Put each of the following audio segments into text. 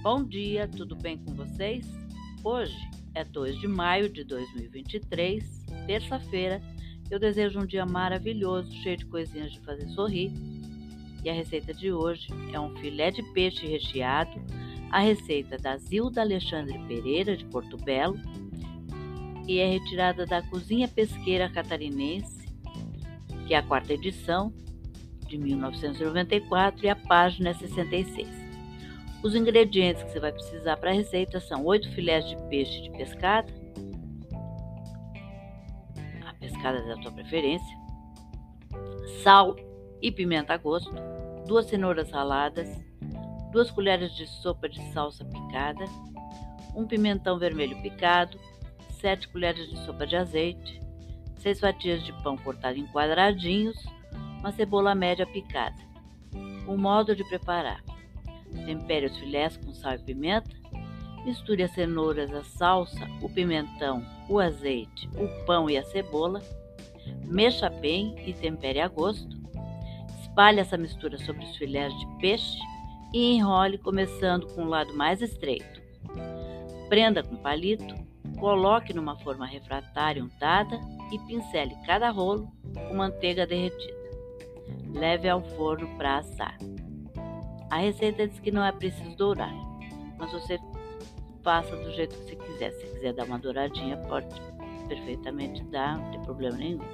Bom dia, tudo bem com vocês? Hoje é 2 de maio de 2023, terça-feira. Eu desejo um dia maravilhoso, cheio de coisinhas de fazer sorrir. E a receita de hoje é um filé de peixe recheado, a receita da Zilda Alexandre Pereira, de Porto Belo, e é retirada da Cozinha Pesqueira Catarinense, que é a quarta edição, de 1994, e a página é 66. Os ingredientes que você vai precisar para a receita são 8 filés de peixe de pescada, a pescada da sua preferência, sal e pimenta a gosto, duas cenouras raladas, duas colheres de sopa de salsa picada, um pimentão vermelho picado, 7 colheres de sopa de azeite, 6 fatias de pão cortado em quadradinhos, uma cebola média picada. O modo de preparar: Tempere os filés com sal e pimenta. Misture as cenouras, a salsa, o pimentão, o azeite, o pão e a cebola. Mexa bem e tempere a gosto. Espalhe essa mistura sobre os filés de peixe e enrole começando com o lado mais estreito. Prenda com palito, coloque numa forma refratária untada e pincele cada rolo com manteiga derretida. Leve ao forno para assar. A receita diz que não é preciso dourar, mas você faça do jeito que você quiser. Se quiser dar uma douradinha, pode perfeitamente dar, não tem problema nenhum.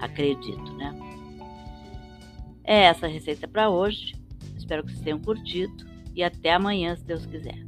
Acredito, né? É essa a receita para hoje. Espero que vocês tenham curtido e até amanhã, se Deus quiser.